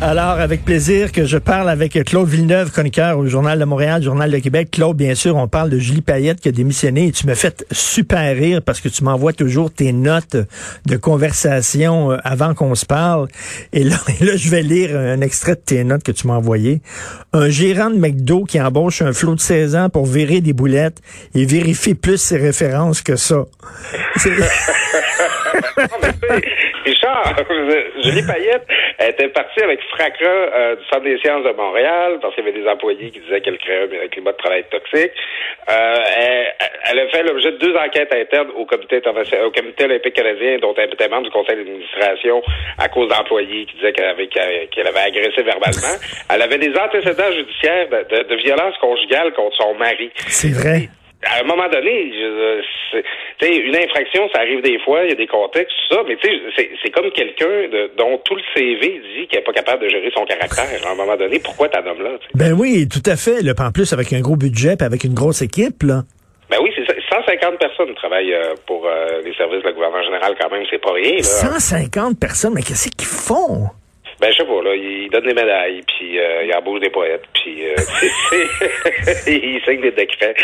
Alors, avec plaisir que je parle avec Claude Villeneuve, chroniqueur au Journal de Montréal, Journal de Québec. Claude, bien sûr, on parle de Julie Payette qui a démissionné et tu me fais super rire parce que tu m'envoies toujours tes notes de conversation euh, avant qu'on se parle. Et là, je vais lire un extrait de tes notes que tu m'as envoyé. Un gérant de McDo qui embauche un flot de 16 ans pour virer des boulettes et vérifie plus ses références que ça. Richard, Julie Payette était partie avec fracas euh, du Centre des sciences de Montréal parce qu'il y avait des employés qui disaient qu'elle créait un climat de travail toxique. Euh, elle, elle a fait l'objet de deux enquêtes internes au comité, au comité olympique canadien dont elle était membre du conseil d'administration à cause d'employés qui disaient qu'elle avait, qu'elle qu'elle avait agressé verbalement. Elle avait des antécédents judiciaires de, de, de violence conjugale contre son mari C'est vrai. À un moment donné, sais, une infraction, ça arrive des fois, il y a des contextes, tout ça, mais tu sais, c'est- comme quelqu'un dont tout le CV dit qu'il n'est pas capable de gérer son caractère. À un moment donné, pourquoi t'as nomme là? Ben oui, tout à fait. Là, en plus, avec un gros budget puis avec une grosse équipe, là. Ben oui, c'est ça. 150 personnes travaillent euh, pour euh, les services de la gouverneur général quand même, c'est pas rien. Là. 150 personnes, mais qu'est-ce qu'ils font? Ben je sais pas, là, ils donnent des médailles, puis euh, ils embauchent des poètes, puis euh, ils signent des décrets.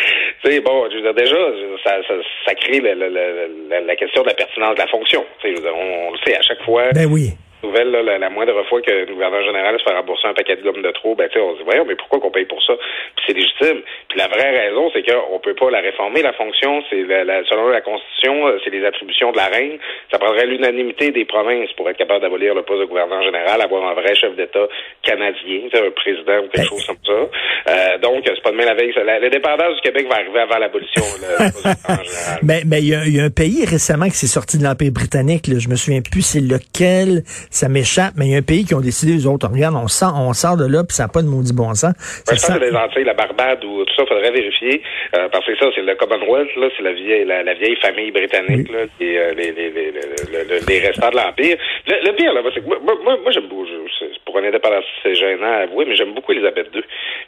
Tu sais, bon, je veux dire, déjà, ça, ça, ça crée la, la, la, la- question de la pertinence de la fonction. Tu sais, on, on le sait à chaque fois. Ben oui. Nouvelle, là, la, la moindre fois que le gouverneur général se fait rembourser un paquet de gomme de trop, ben, on se dit, voyons, mais pourquoi qu'on paye pour ça? Puis c'est légitime. Puis la vraie raison, c'est qu'on peut pas la réformer, la fonction. C'est la, la- selon la Constitution, euh, c'est les attributions de la reine. Ça prendrait l'unanimité des provinces pour être capable d'abolir le poste de gouverneur général, avoir un vrai chef d'État canadien, un président ou quelque Ben- chose comme ça. Euh, donc, c'est pas demain la veille. La, l'indépendance du Québec va arriver avant l'abolition. Mais mais il y, a- il y a un pays récemment qui s'est sorti de l'Empire britannique. Là, je me souviens plus c'est lequel, ça m'échappe, mais il y a un pays qui ont décidé, les autres, regarde, on sort, on sort de là, puis ça n'a pas de maudit bon sens. Ça Ouais, je pense sent- que les Antilles, la Barbade ou tout ça, faudrait vérifier. euh, parce que ça, c'est le Commonwealth, là, c'est la vieille, la, la vieille famille britannique, là, et euh, les, les, les, les, les- les restants de l'Empire. Le, le pire, là, c'est que moi, moi, moi j'aime beaucoup, je- pour un indépendance, c'est gênant à avouer, mais j'aime beaucoup Elisabeth II.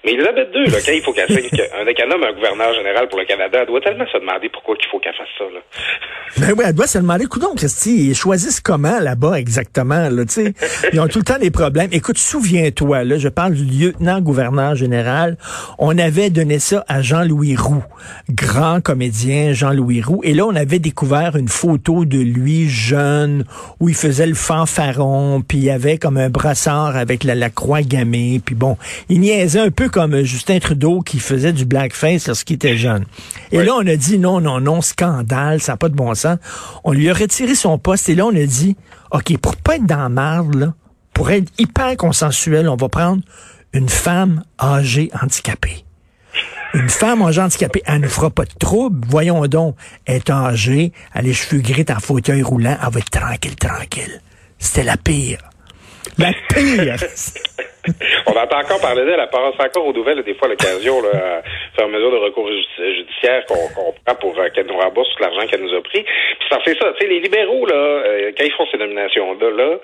Mais Elisabeth II, il faut nomme un gouverneur général pour le Canada, doit tellement se demander pourquoi il faut qu'elle fasse ça, là. Ben oui, elle doit se demander, coudon, Christy, ils choisissent comment là-bas exactement, là, tu sais? Ils ont tout le temps des problèmes. Écoute, souviens-toi, là, je parle du lieutenant-gouverneur général. On avait donné ça à Jean-Louis Roux, grand comédien Jean-Louis Roux. Et là, on avait découvert une photo de lui jeune, où il faisait le fanfaron, puis il avait comme un brassard avec la, la croix gammée, puis bon, il niaisait un peu comme Justin Trudeau qui faisait du blackface lorsqu'il était jeune. Et là, on a dit non, non, non, scandale, ça n'a pas de bon sens. On lui a retiré son poste et là, on a dit, OK, pour pas être dans la marde, là, pour être hyper consensuel, on va prendre une femme âgée handicapée. Une femme âgée handicapée, elle ne fera pas de trouble. Voyons donc, elle est âgée, elle a les cheveux gris, en fauteuil roulant, elle va être tranquille, tranquille. C'était la pire. La pire. On entend encore parler d'elle, elle passe encore aux nouvelles, des fois, l'occasion, là, à faire mesure de recours judi- judiciaire qu'on prend pour euh, qu'elle nous rembourse tout l'argent qu'elle nous a pris. Puis ça fait ça. Tu sais, les libéraux, là, euh, quand ils font ces nominations-là, là,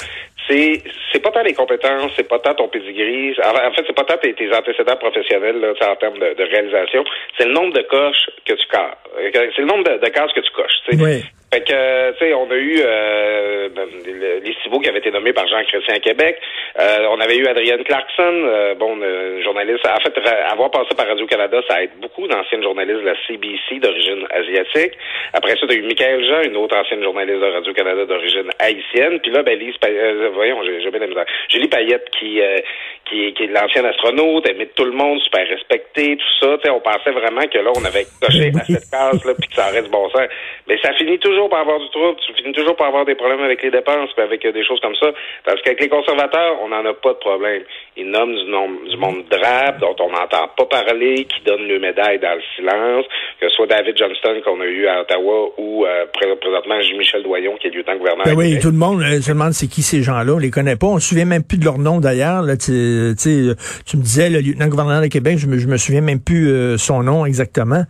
c'est c'est pas tant les compétences, c'est pas tant ton pedigree. En fait, c'est pas tant tes, tes antécédents professionnels, là, en termes de, réalisation. C'est le nombre de coches que tu casses. C'est le nombre de, cases que tu coches. Oui. Fait que, euh, tu sais, on a eu euh, ben, le- les Cibaux qui avaient été nommés par Jean Chrétien à Québec. Euh, on avait eu Adrienne Clarkson, euh, bon, euh, journaliste. En fait, ra- avoir passé par Radio-Canada, ça aide beaucoup d'anciennes journalistes de la CBC d'origine asiatique. Après ça, tu as eu Michael Jean, une autre ancienne journaliste de Radio-Canada d'origine haïtienne. Puis là, ben, Lise, euh, voyons, j'ai jamais la misère. Julie Payette, qui, euh, qui, qui est l'ancienne astronaute, aimée de tout le monde, super respectée, tout ça. Tu sais, on pensait vraiment que là, on avait coché à cette case-là, puis que ça aurait du bon sens. Mais ça finit toujours par avoir du trouble, tu finis toujours par avoir des problèmes avec les dépenses, puis avec euh, des choses comme ça. Parce qu'avec les conservateurs, on n'en a pas de problème. Ils nomment du, nom, du monde drape, dont on n'entend pas parler, qui donnent le médaille dans le silence, que ce soit David Johnston qu'on a eu à Ottawa ou euh, pré- présentement Jean-Michel Doyon, qui est lieutenant-gouverneur. Ben à oui, tout le monde euh, se demande c'est qui ces gens-là. On les connaît pas. On se souvient même plus de leur nom d'ailleurs. Là, tu, me disais le lieutenant-gouverneur de Québec, je me, je me souviens même plus euh, son nom exactement.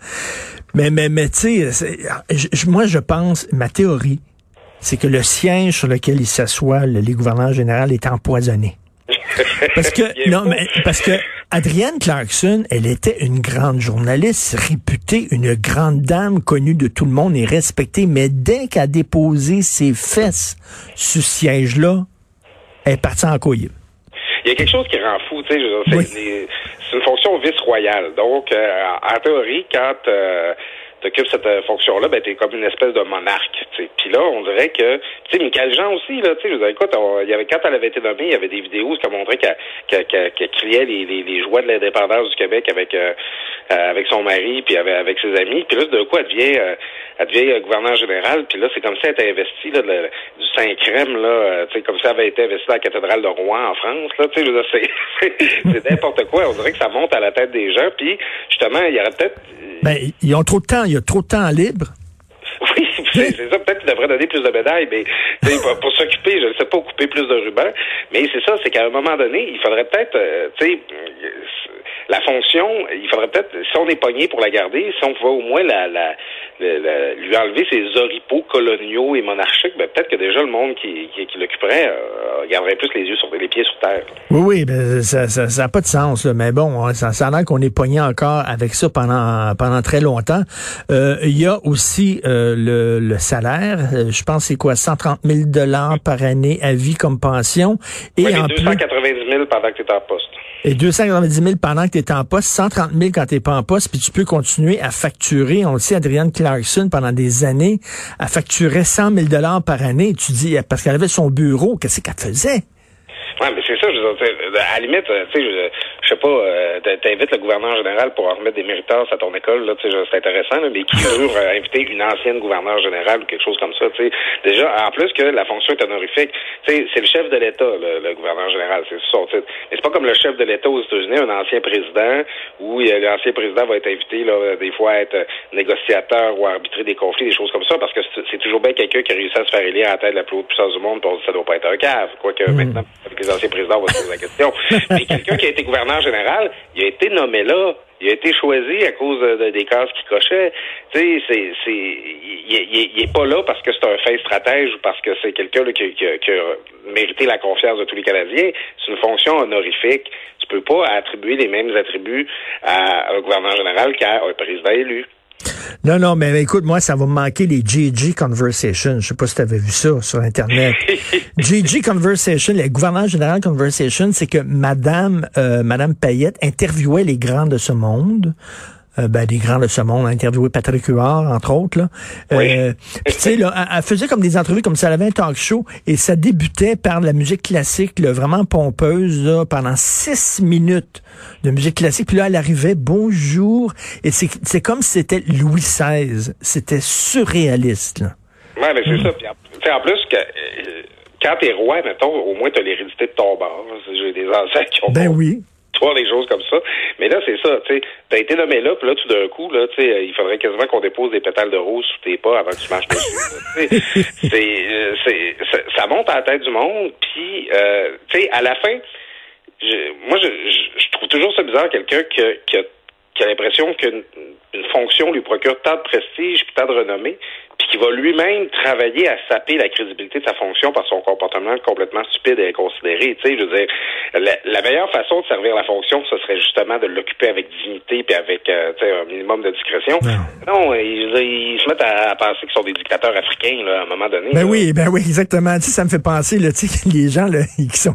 Mais mais mais tu sais, moi je pense, ma théorie, c'est que le siège sur lequel il s'assoit, le les gouverneurs général, est empoisonné. Parce que non, mais parce que Adrienne Clarkson, elle était une grande journaliste, réputée, une grande dame connue de tout le monde et respectée, mais dès qu'elle a déposé ses fesses sur ce siège-là, elle est partie en couille. Il y a quelque chose qui rend fou, tu sais, c'est une fonction vice-royale. Donc, euh, en théorie, quand euh, t'occupes cette euh, fonction-là, ben t'es comme une espèce de monarque. Puis là, on dirait que, tu sais, Michael Jean aussi, là, tu sais, je veux dire, écoute, il y avait quand elle avait été nommée, il y avait des vidéos qui montraient qu'elle qu criait les, les, les, joies de l'indépendance du Québec avec euh, euh, avec son mari puis avec, avec ses amis. Puis là, de quoi elle devient elle devient gouverneur général. Puis là, c'est comme si elle était investie là, du Saint-Crème, là, tu sais, comme si elle avait été investie à la cathédrale de Rouen en France, là, tu sais, c'est n'importe quoi. On dirait que ça monte à la tête des gens. Puis justement, il y aurait peut-être ben, ils ont trop de temps. Il y a trop de temps libre. Oui, c'est ça. Peut-être qu'ils devraient donner plus de médailles, mais pour, pour s'occuper, je ne sais pas, couper plus de rubans. Mais c'est ça, c'est qu'à un moment donné, il faudrait peut-être, euh, tu sais, la fonction, il faudrait peut-être, si on est pogné pour la garder, si on pouvait au moins la, la, lui enlever ses oripeaux coloniaux et monarchiques, ben peut-être que déjà le monde qui, qui, l'occuperait euh, garderait plus les yeux sur les pieds sur terre. Oui, oui, ben, ça n'a ça, pas de sens, mais bon, ça, ça a l'air qu'on est pogné encore avec ça pendant pendant très longtemps. Euh, il y a aussi euh, le, le, salaire, je pense c'est quoi, 130 000 dollars par année à vie comme pension. Et oui, en 290 000 pendant que tu es en poste. Et 290 000 pendant que tu es en poste, 130 000 quand tu n'es pas en poste, puis tu peux continuer à facturer. On le sait, Adrienne Clarkson, pendant des années, a facturé 100 000 par année. Tu dis, parce qu'elle avait son bureau, qu'est-ce qu'elle faisait? Oui, mais c'est ça, je veux dire, à la limite, tu sais, je sais pas, euh, t'invites le gouverneur général pour en remettre des méritants à ton école, là, c'est intéressant, mais qui veut euh, inviter une ancienne gouverneure générale ou quelque chose comme ça, tu sais? Déjà, en plus que la fonction est honorifique, tu sais, c'est le chef de l'État, le, gouverneur général, c'est son titre. Mais c'est pas comme le chef de l'État aux États-Unis, un ancien président, où l'ancien président va être invité, là, des fois, à être négociateur ou à arbitrer des conflits, des choses comme ça, parce que c'est toujours bien quelqu'un qui a réussi à se faire élire à la tête de la plus haute puissance du monde, pour ça doit pas être un cave, quoique mm. maintenant, avec les anciens présidents, on va se poser la question. mais quelqu'un qui a été gouverneur général, il a été nommé là. Il a été choisi à cause des cases qu'il cochait. Tu sais, c'est, c'est, il, est pas là parce que c'est un fin stratège ou parce que c'est quelqu'un qui, qui, a mérité la confiance de tous les Canadiens. C'est une fonction honorifique. Tu peux pas attribuer les mêmes attributs à un gouverneur général qu'à un président élu. Non, non, mais écoute, moi, ça va me manquer les GG Conversation. Je sais pas si tu avais vu ça sur Internet. GG Conversation, les gouverneurs général Conversation, c'est que Madame, euh, Madame Payette interviewait les grands de ce monde euh, ben, des grands de ce monde, a interviewé Patrick Huard, entre autres. Là. Euh, tu sais, là, elle, faisait comme des entrevues comme ça, elle avait un talk show et ça débutait par la musique classique, là, vraiment pompeuse, là, pendant six minutes de musique classique. Puis là, elle arrivait, bonjour, et c'est comme si c'était Louis XVI. C'était surréaliste. Là. Ouais, mais c'est ça. Puis en, en plus, que, euh, quand t'es roi, mettons, au moins t'as l'hérédité de ton bord. J'ai des ancêtres qui ont... Ben oui les choses comme ça. Mais là, c'est ça, tu sais, t'as été nommé là, puis là, tout d'un coup, là, tu sais, il faudrait quasiment qu'on dépose des pétales de rose sous tes pas avant que tu marches dessus. c'est, euh, c'est, ça monte à la tête du monde, puis, euh, tu sais, à la fin, je, moi, je, je, trouve toujours ça bizarre, quelqu'un qui a, qui a, qui a l'impression qu'une une fonction lui procure tant de prestige puis tant de renommée, puis qui va lui-même travailler à saper la crédibilité de sa fonction par son comportement complètement stupide et inconsidéré. Tu sais, je veux dire, la, meilleure façon de servir la fonction, ce serait justement de l'occuper avec dignité puis avec euh, un minimum de discrétion. Non, ils, se mettent à, penser qu'ils sont des dictateurs africains là, à un moment donné. Ben oui, ben oui, exactement. Tu sais, ça me fait penser là, tu sais, les gens là, qui sont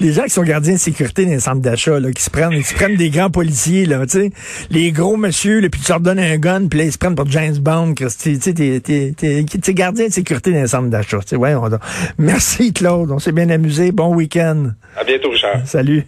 les gens qui sont gardiens de sécurité dans les centres d'achat là, qui se prennent, ils se prennent des grands policiers là, tu sais, les gros monsieur, là, puis tu leur donnes un gun, puis là, ils se prennent pour James Bond, tu sais, t'es gardien de sécurité dans les centres d'achat. Ouais, Merci Claude, on s'est bien amusé. Bon week-end. À bientôt, Richard. Salut.